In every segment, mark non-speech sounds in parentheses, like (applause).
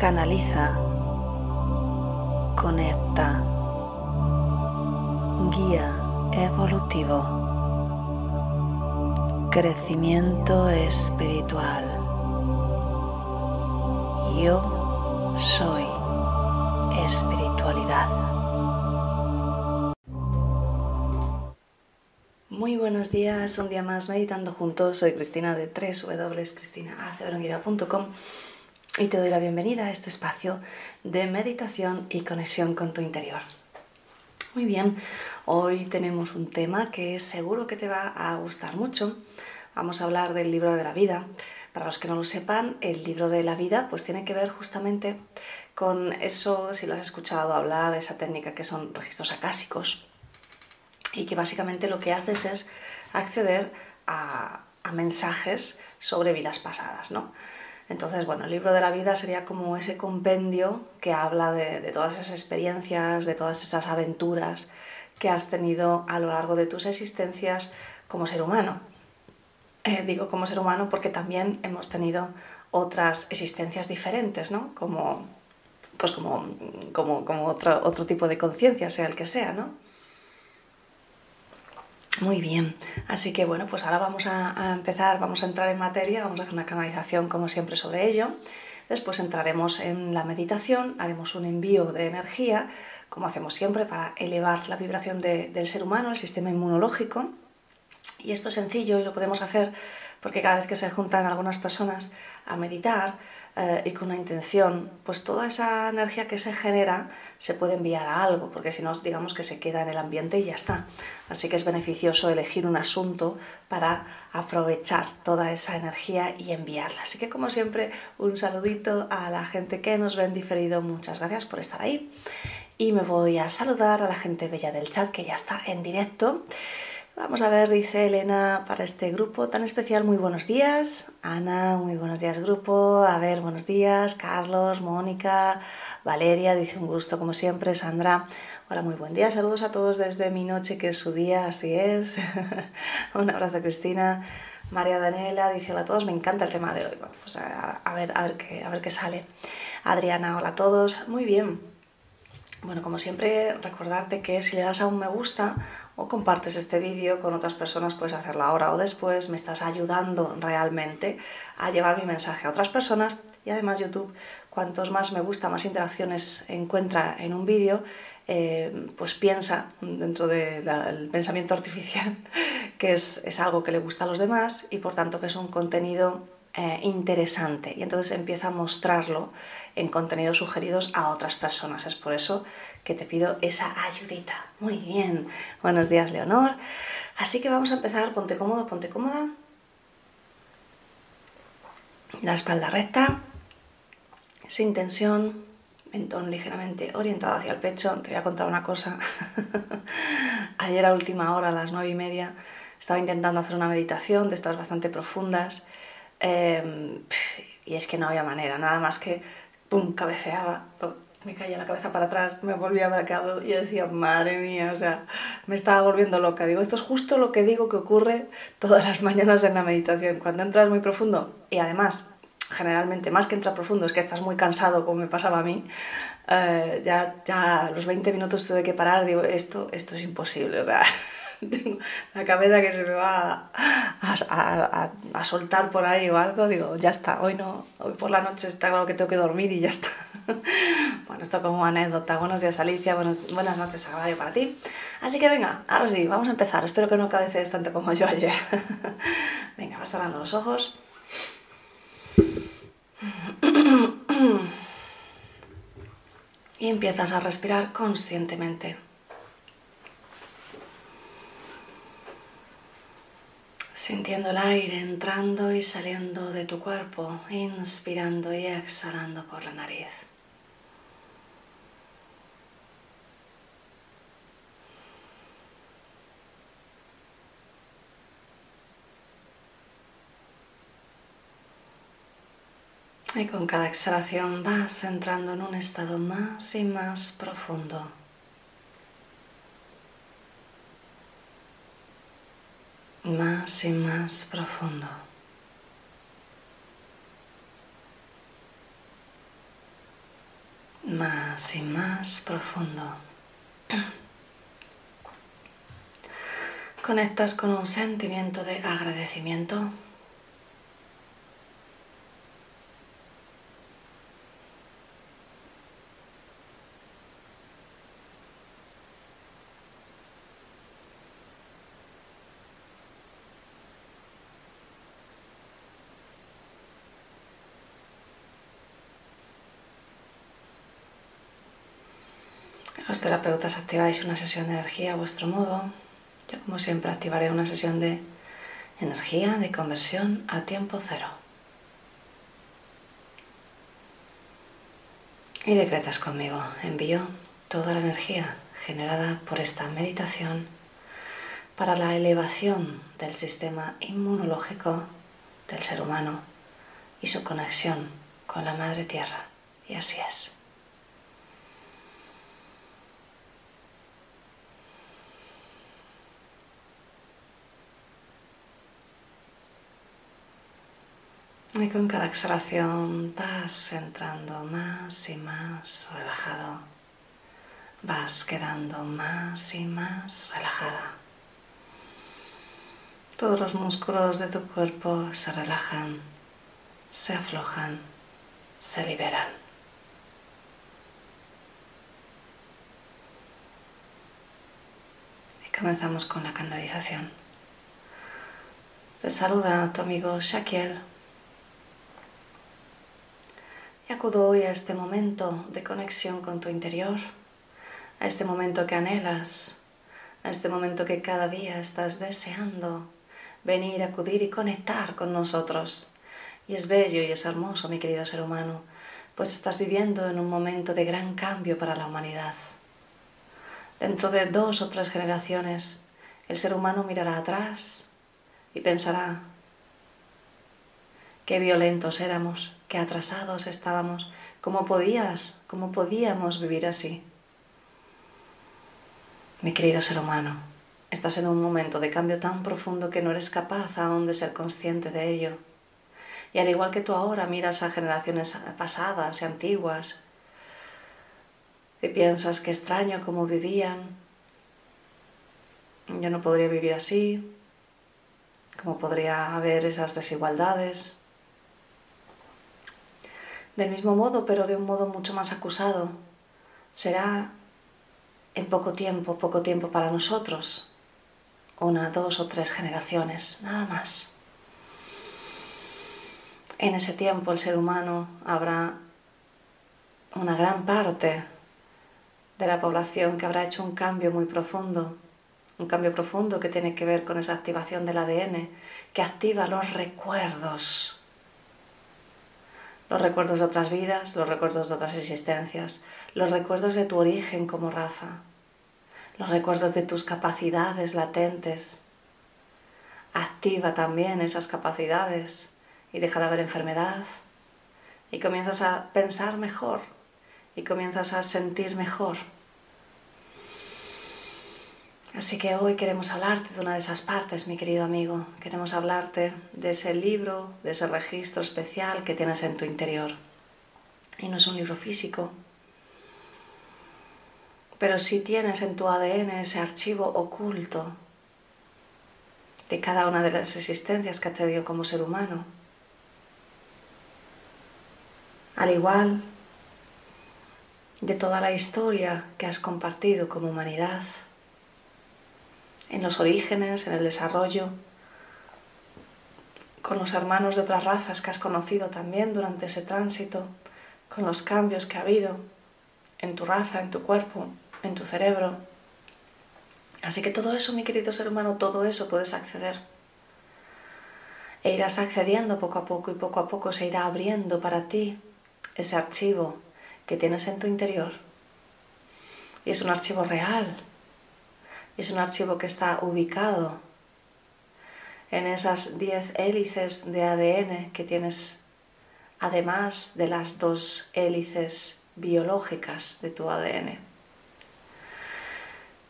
Canaliza, conecta, guía evolutivo, crecimiento espiritual. Yo soy espiritualidad. Muy buenos días, un día más meditando juntos. Soy Cristina de www.cristinaaceveronguida.com y te doy la bienvenida a este espacio de meditación y conexión con tu interior. Muy bien, hoy tenemos un tema que seguro que te va a gustar mucho. Vamos a hablar del libro de la vida. Para los que no lo sepan, el libro de la vida pues tiene que ver justamente con eso, si lo has escuchado hablar, esa técnica que son registros acásicos y que básicamente lo que haces es acceder a, a mensajes sobre vidas pasadas, ¿no? Entonces, bueno, el libro de la vida sería como ese compendio que habla de, de, todas esas experiencias, de todas esas aventuras que has tenido a lo largo de tus existencias como ser humano. Eh, digo como ser humano porque también hemos tenido otras existencias diferentes, ¿no? Como, pues como, como, como otro, otro tipo de conciencia, sea el que sea, ¿no? Muy bien, así que bueno, pues ahora vamos a, empezar, vamos a entrar en materia, vamos a hacer una canalización como siempre sobre ello. Después entraremos en la meditación, haremos un envío de energía, como hacemos siempre, para elevar la vibración de, del ser humano, el sistema inmunológico. Y esto es sencillo y lo podemos hacer porque cada vez que se juntan algunas personas a meditar, eh, y con una intención, pues toda esa energía que se genera se puede enviar a algo, porque si no, digamos que se queda en el ambiente y ya está. Así que es beneficioso elegir un asunto para aprovechar toda esa energía y enviarla. Así que como siempre, un saludito a la gente que nos ven diferido, muchas gracias por estar ahí. Y me voy a saludar a la gente bella del chat que ya está en directo. Vamos a ver, dice Elena, para este grupo tan especial, muy buenos días. Ana, muy buenos días grupo. A ver, buenos días. Carlos, Mónica, Valeria, dice un gusto como siempre. Sandra, hola, muy buen día. Saludos a todos desde mi noche, que es su día, así es. (laughs) un abrazo, Cristina. María Daniela dice hola a todos, me encanta el tema de hoy. Bueno, pues a, a, ver, a, ver qué, a ver qué sale. Adriana, hola a todos. Muy bien. Bueno, como siempre, recordarte que si le das a un me gusta o compartes este vídeo con otras personas, puedes hacerlo ahora o después, me estás ayudando realmente a llevar mi mensaje a otras personas y además YouTube, cuantos más me gusta, más interacciones encuentra en un vídeo, eh, pues piensa dentro del pensamiento artificial (laughs) que es, es algo que le gusta a los demás y por tanto que es un contenido eh, interesante y entonces empieza a mostrarlo en contenidos sugeridos a otras personas. Es por eso que te pido esa ayudita. Muy bien. Buenos días, Leonor. Así que vamos a empezar. Ponte cómodo, ponte cómoda. La espalda recta, sin tensión, mentón ligeramente orientado hacia el pecho. Te voy a contar una cosa. (laughs) Ayer a última hora, a las nueve y media, estaba intentando hacer una meditación de estas bastante profundas eh, y es que no había manera, nada más que, pum, cabeceaba, me caía la cabeza para atrás, me volvía braqueado y yo decía, madre mía, o sea, me estaba volviendo loca. Digo, esto es justo lo que digo que ocurre todas las mañanas en la meditación, cuando entras muy profundo y además, generalmente, más que entrar profundo, es que estás muy cansado, como me pasaba a mí, eh, ya, ya los 20 minutos tuve que parar, digo, esto, esto es imposible, o sea, (laughs) tengo la cabeza que se me va a, soltar por ahí o algo, digo, ya está, hoy no, hoy por la noche está claro que tengo que dormir y ya está. (laughs) bueno, esto como anécdota. Buenos días Alicia, buenas, noches Agario para ti. Así que venga, ahora sí, vamos a empezar. Espero que no cabecees tanto como yo ayer. (laughs) venga, vas cerrando los ojos. (clears throat) y empiezas a respirar conscientemente. sintiendo el aire entrando y saliendo de tu cuerpo, inspirando y exhalando por la nariz. Y con cada exhalación vas entrando en un estado más y más profundo Más y más profundo. Más y más profundo. Conectas con un sentimiento de agradecimiento. Los terapeutas activáis una sesión de energía a vuestro modo. Yo como siempre activaré una sesión de energía de conversión a tiempo cero. Y decretas conmigo, envío toda la energía generada por esta meditación para la elevación del sistema inmunológico del ser humano y su conexión con la Madre Tierra. Y así es. Y con cada exhalación vas entrando más y más relajado. Vas quedando más y más relajada. Todos los músculos de tu cuerpo se relajan, se aflojan, se liberan. Y comenzamos con la canalización. Te saluda tu amigo Shaquiel acudo hoy a este momento de conexión con tu interior, a este momento que anhelas, a este momento que cada día estás deseando venir, acudir y conectar con nosotros. Y es bello y es hermoso, mi querido ser humano, pues estás viviendo en un momento de gran cambio para la humanidad. Dentro de dos o tres generaciones, el ser humano mirará atrás y pensará, qué violentos éramos, qué atrasados estábamos, cómo podías, cómo podíamos vivir así. Mi querido ser humano, estás en un momento de cambio tan profundo que no eres capaz aún de ser consciente de ello. Y al igual que tú ahora miras a generaciones pasadas y antiguas y piensas que extraño cómo vivían, yo no podría vivir así, cómo podría haber esas desigualdades, del mismo modo, pero de un modo mucho más acusado. Será en poco tiempo, poco tiempo para nosotros, una, dos o tres generaciones, nada más. En ese tiempo el ser humano habrá una gran parte de la población que habrá hecho un cambio muy profundo, un cambio profundo que tiene que ver con esa activación del ADN, que activa los recuerdos los recuerdos de otras vidas, los recuerdos de otras existencias, los recuerdos de tu origen como raza, los recuerdos de tus capacidades latentes. Activa también esas capacidades y deja de haber enfermedad y comienzas a pensar mejor y comienzas a sentir mejor. Así que hoy queremos hablarte de una de esas partes, mi querido amigo. Queremos hablarte de ese libro, de ese registro especial que tienes en tu interior. Y no es un libro físico, pero sí tienes en tu ADN ese archivo oculto de cada una de las existencias que has tenido como ser humano. Al igual de toda la historia que has compartido como humanidad en los orígenes, en el desarrollo, con los hermanos de otras razas que has conocido también durante ese tránsito, con los cambios que ha habido en tu raza, en tu cuerpo, en tu cerebro. Así que todo eso, mi querido ser humano, todo eso puedes acceder. E irás accediendo poco a poco y poco a poco se irá abriendo para ti ese archivo que tienes en tu interior. Y es un archivo real, es un archivo que está ubicado en esas 10 hélices de ADN que tienes además de las dos hélices biológicas de tu ADN.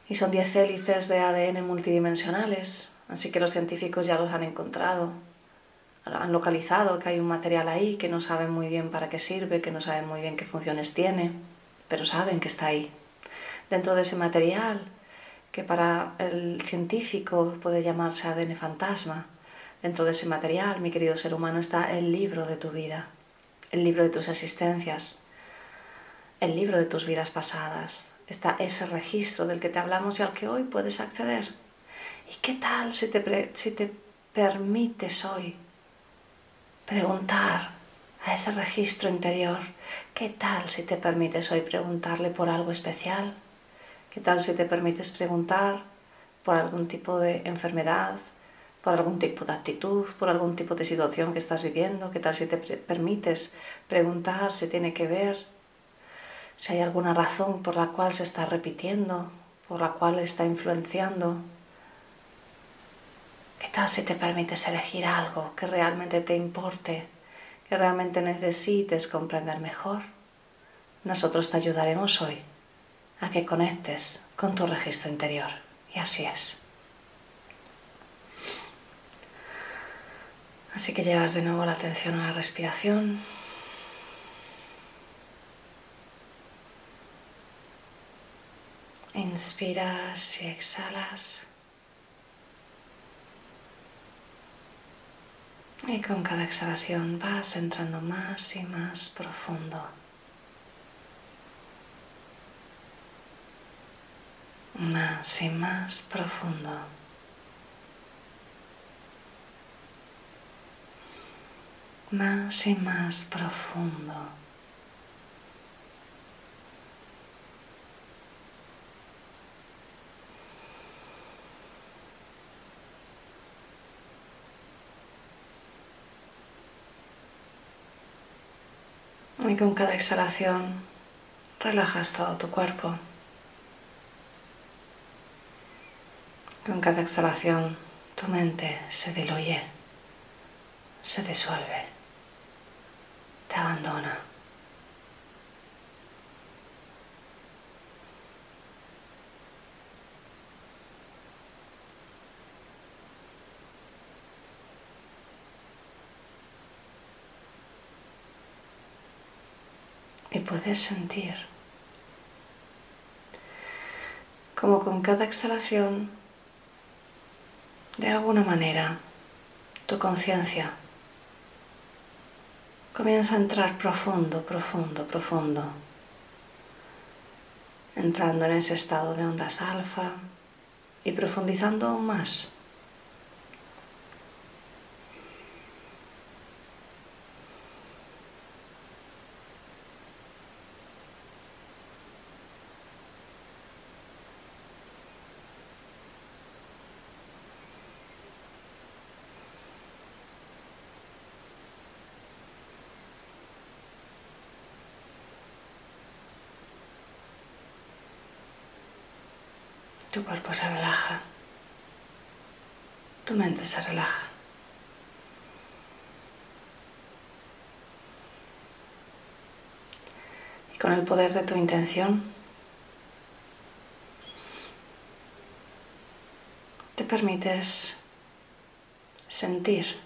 Y son 10 hélices de ADN multidimensionales, así que los científicos ya los han encontrado, han localizado que hay un material ahí que no saben muy bien para qué sirve, que no saben muy bien qué funciones tiene, pero saben que está ahí. Dentro de ese material, que para el científico puede llamarse ADN fantasma, dentro de ese material, mi querido ser humano, está el libro de tu vida, el libro de tus existencias, el libro de tus vidas pasadas, está ese registro del que te hablamos y al que hoy puedes acceder. ¿Y qué tal si te, si te permites hoy preguntar a ese registro interior, ¿qué tal si te permites hoy preguntarle por algo especial? ¿Qué tal si te permites preguntar por algún tipo de enfermedad, por algún tipo de actitud, por algún tipo de situación que estás viviendo? ¿Qué tal si te permites preguntar si tiene que ver, si hay alguna razón por la cual se está repitiendo, por la cual está influenciando? ¿Qué tal si te permites elegir algo que realmente te importe, que realmente necesites comprender mejor? Nosotros te ayudaremos hoy a que conectes con tu registro interior. Y así es. Así que llevas de nuevo la atención a la respiración. Inspiras y exhalas. Y con cada exhalación vas entrando más y más profundo. Más y más profundo. Más y más profundo. Y con cada exhalación relajas todo tu cuerpo. Con cada exhalación tu mente se diluye, se disuelve, te abandona. y puedes sentir como con cada exhalación, de alguna manera, tu conciencia comienza a entrar profundo, profundo, profundo, entrando en ese estado de ondas alfa y profundizando aún más Tu cuerpo se relaja. Tu mente se relaja. Y con el poder de tu intención, te permites sentir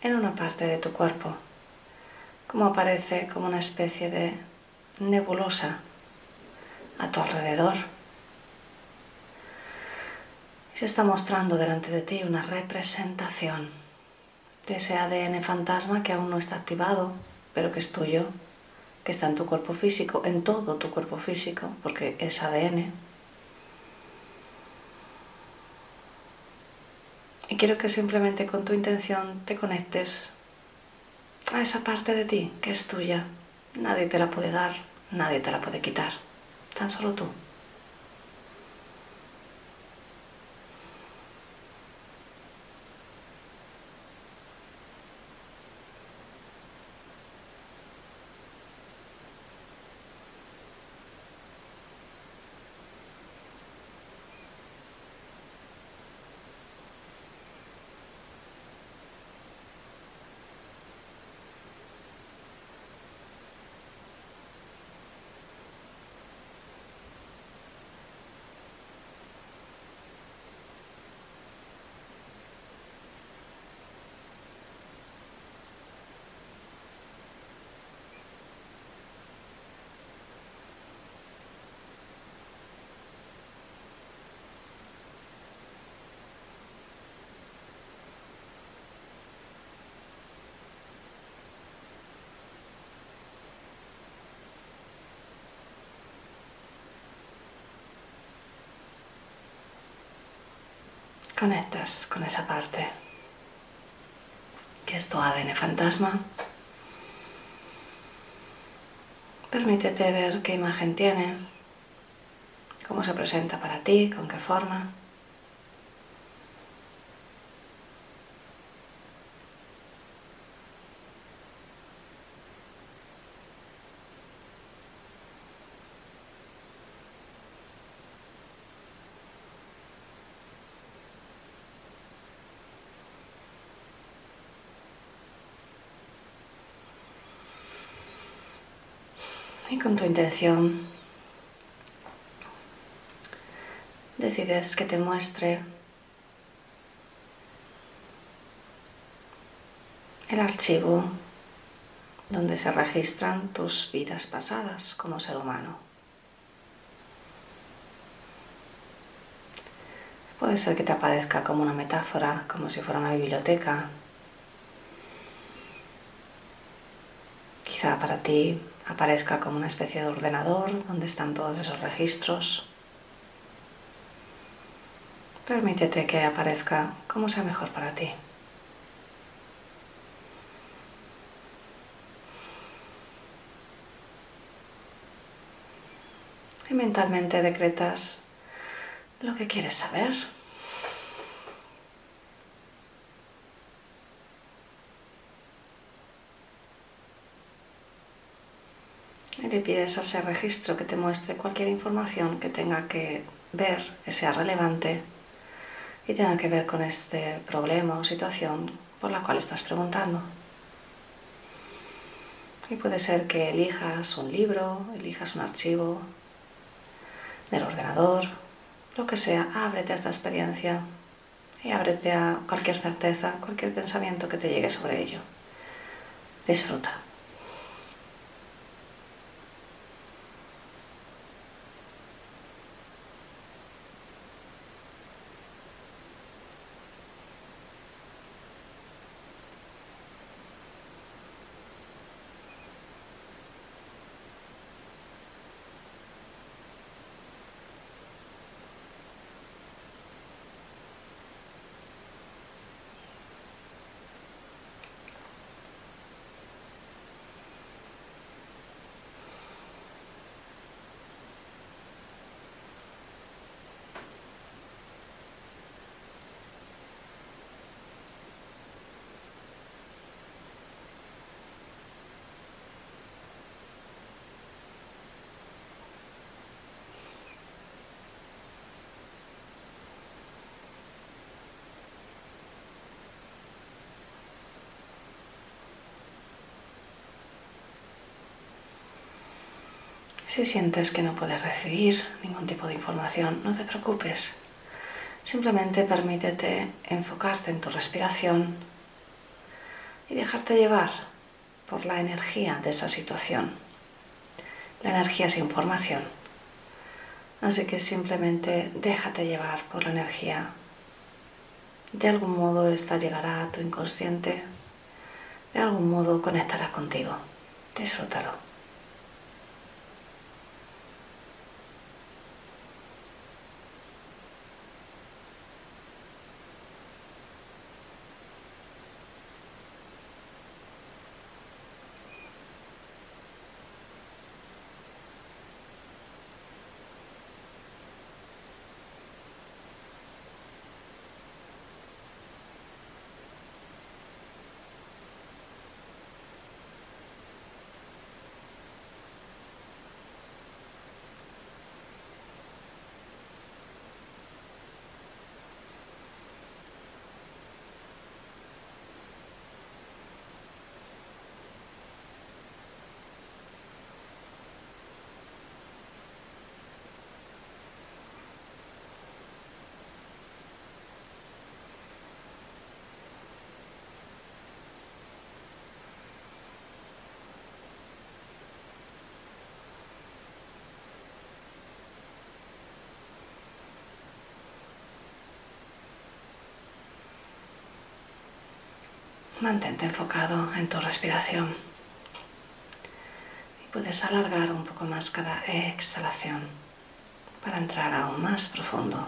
en una parte de tu cuerpo como aparece como una especie de nebulosa a tu alrededor se está mostrando delante de ti una representación de ese ADN fantasma que aún no está activado, pero que es tuyo, que está en tu cuerpo físico, en todo tu cuerpo físico, porque es ADN. Y quiero que simplemente con tu intención te conectes a esa parte de ti que es tuya. Nadie te la puede dar, nadie te la puede quitar, tan solo tú. Conectas con esa parte que es tu ADN fantasma. Permítete ver qué imagen tiene, cómo se presenta para ti, con qué forma. Y con tu intención decides que te muestre el archivo donde se registran tus vidas pasadas como ser humano. Puede ser que te aparezca como una metáfora, como si fuera una biblioteca. Quizá para ti aparezca como una especie de ordenador donde están todos esos registros. Permítete que aparezca como sea mejor para ti. Y mentalmente decretas lo que quieres saber. Y le pides a ese registro que te muestre cualquier información que tenga que ver, que sea relevante y tenga que ver con este problema o situación por la cual estás preguntando. Y puede ser que elijas un libro, elijas un archivo del ordenador, lo que sea, ábrete a esta experiencia y ábrete a cualquier certeza, cualquier pensamiento que te llegue sobre ello. Disfruta. Si sientes que no puedes recibir ningún tipo de información, no te preocupes. Simplemente permítete enfocarte en tu respiración y dejarte llevar por la energía de esa situación. La energía es información. Así que simplemente déjate llevar por la energía. De algún modo esta llegará a tu inconsciente. De algún modo conectará contigo. Disfrútalo. Mantente enfocado en tu respiración. Y puedes alargar un poco más cada exhalación para entrar aún más profundo.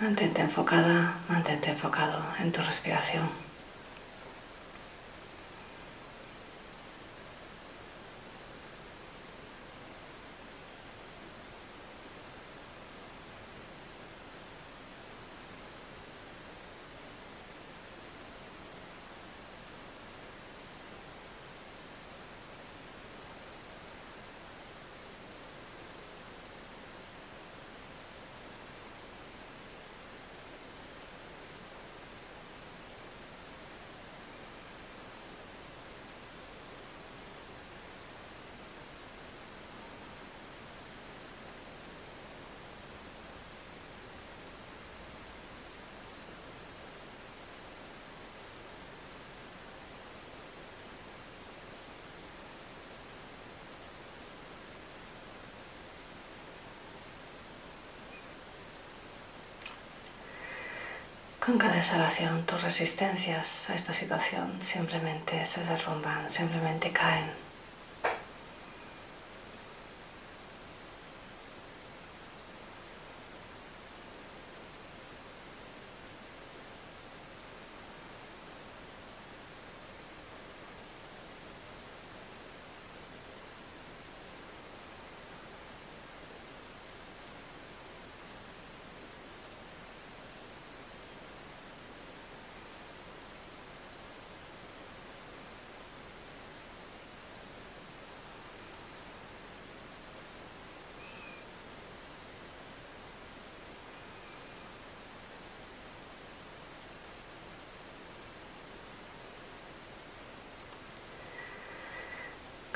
Mantente enfocada, mantente enfocado en tu respiración. Con cada exhalación tus resistencias a esta situación simplemente se derrumban, simplemente caen.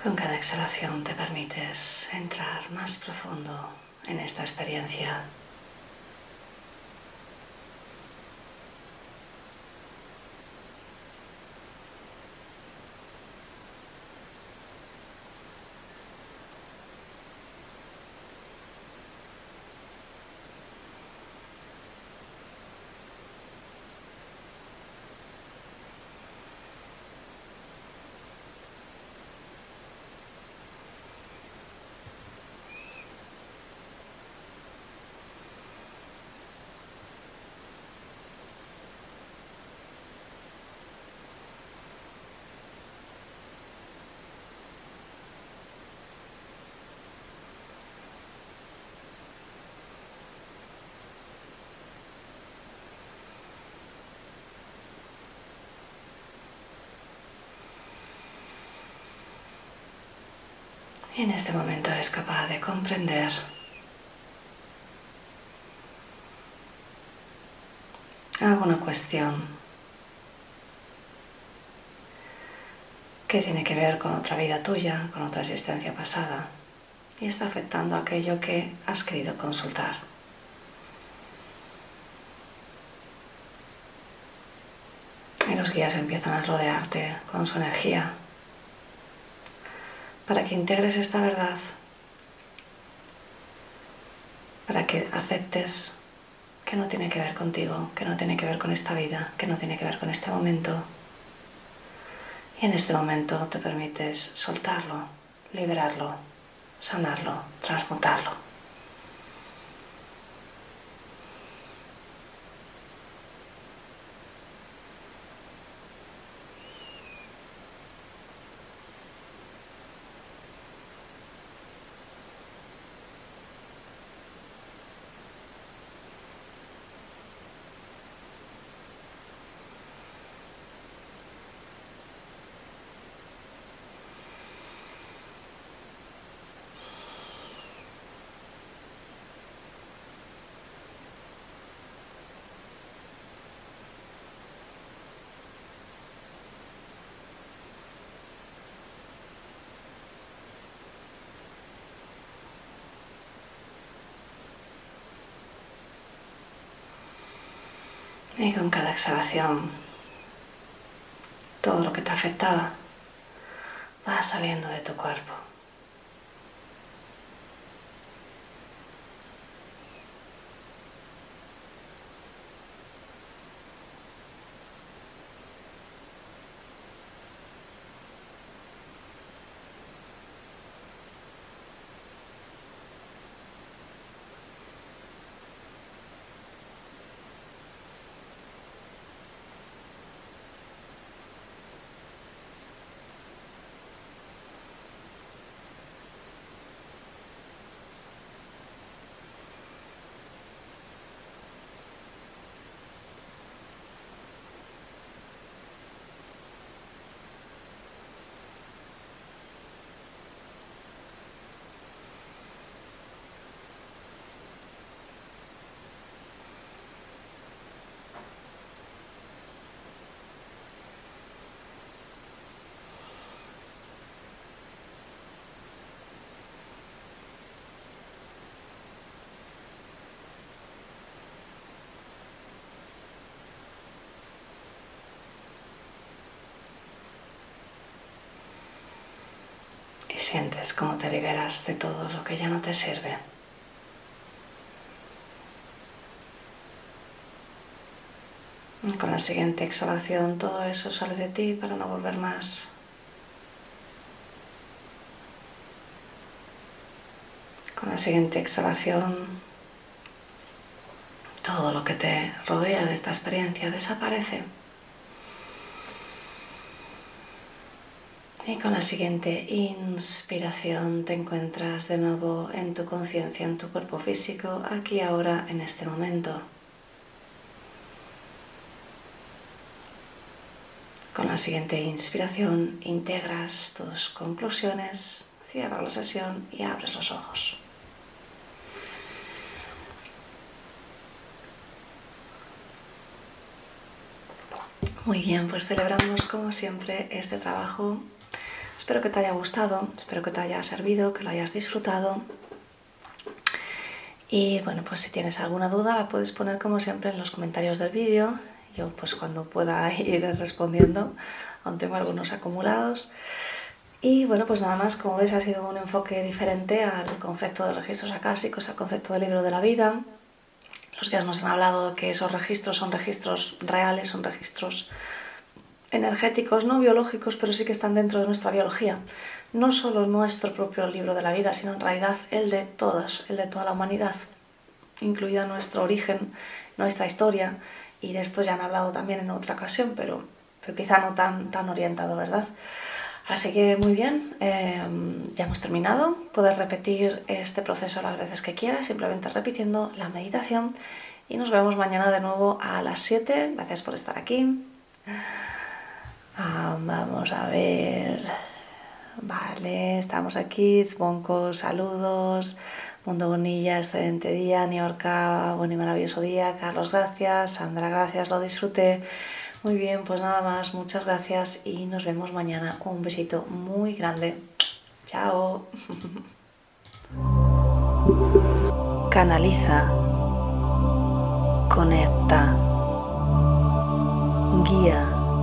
Con cada exhalación te permites entrar más profundo en esta experiencia. Y en este momento eres capaz de comprender. Alguna cuestión. Que tiene que ver con otra vida tuya, con otra existencia pasada y está afectando aquello que has querido consultar. Y los guías empiezan a rodearte con su energía para que integres esta verdad, para que aceptes que no tiene que ver contigo, que no tiene que ver con esta vida, que no tiene que ver con este momento. Y en este momento te permites soltarlo, liberarlo, sanarlo, transmutarlo. Y con cada exhalación, todo lo que te afectaba va saliendo de tu cuerpo. Y sientes cómo te liberas de todo lo que ya no te sirve. Con la siguiente exhalación todo eso sale de ti para no volver más. Con la siguiente exhalación todo lo que te rodea de esta experiencia desaparece. Y con la siguiente inspiración te encuentras de nuevo en tu conciencia, en tu cuerpo físico, aquí ahora, en este momento. Con la siguiente inspiración integras tus conclusiones, cierras la sesión y abres los ojos. Muy bien, pues celebramos como siempre este trabajo Espero que te haya gustado, espero que te haya servido, que lo hayas disfrutado. Y bueno, pues si tienes alguna duda la puedes poner como siempre en los comentarios del vídeo. Yo pues cuando pueda (laughs) ir respondiendo, aún tengo algunos acumulados. Y bueno, pues nada más, como ves, ha sido un enfoque diferente al concepto de registros acásicos, al concepto del libro de la vida. Los guías nos han hablado que esos registros son registros reales, son registros energéticos, no biológicos, pero sí que están dentro de nuestra biología. No solo nuestro propio libro de la vida, sino en realidad el de todas, el de toda la humanidad, incluida nuestro origen, nuestra historia, y de esto ya han hablado también en otra ocasión, pero, quizá no tan, tan orientado, ¿verdad? Así que muy bien, em, ya hemos terminado. Puedes repetir este proceso las veces que quieras, simplemente repitiendo la meditación. Y nos vemos mañana de nuevo a las 7. Gracias por estar aquí. Ah, vamos a ver. Vale, estamos aquí. Zbonko, saludos. Mundo Bonilla, excelente día. Niorca, buen y maravilloso día. Carlos, gracias. Sandra, gracias. Lo disfruté. Muy bien, pues nada más. Muchas gracias y nos vemos mañana. Un besito muy grande. Chao. (laughs) Canaliza. Conecta. Guía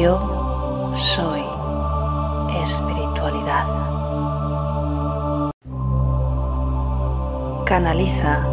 Yo soy espiritualidad. Canaliza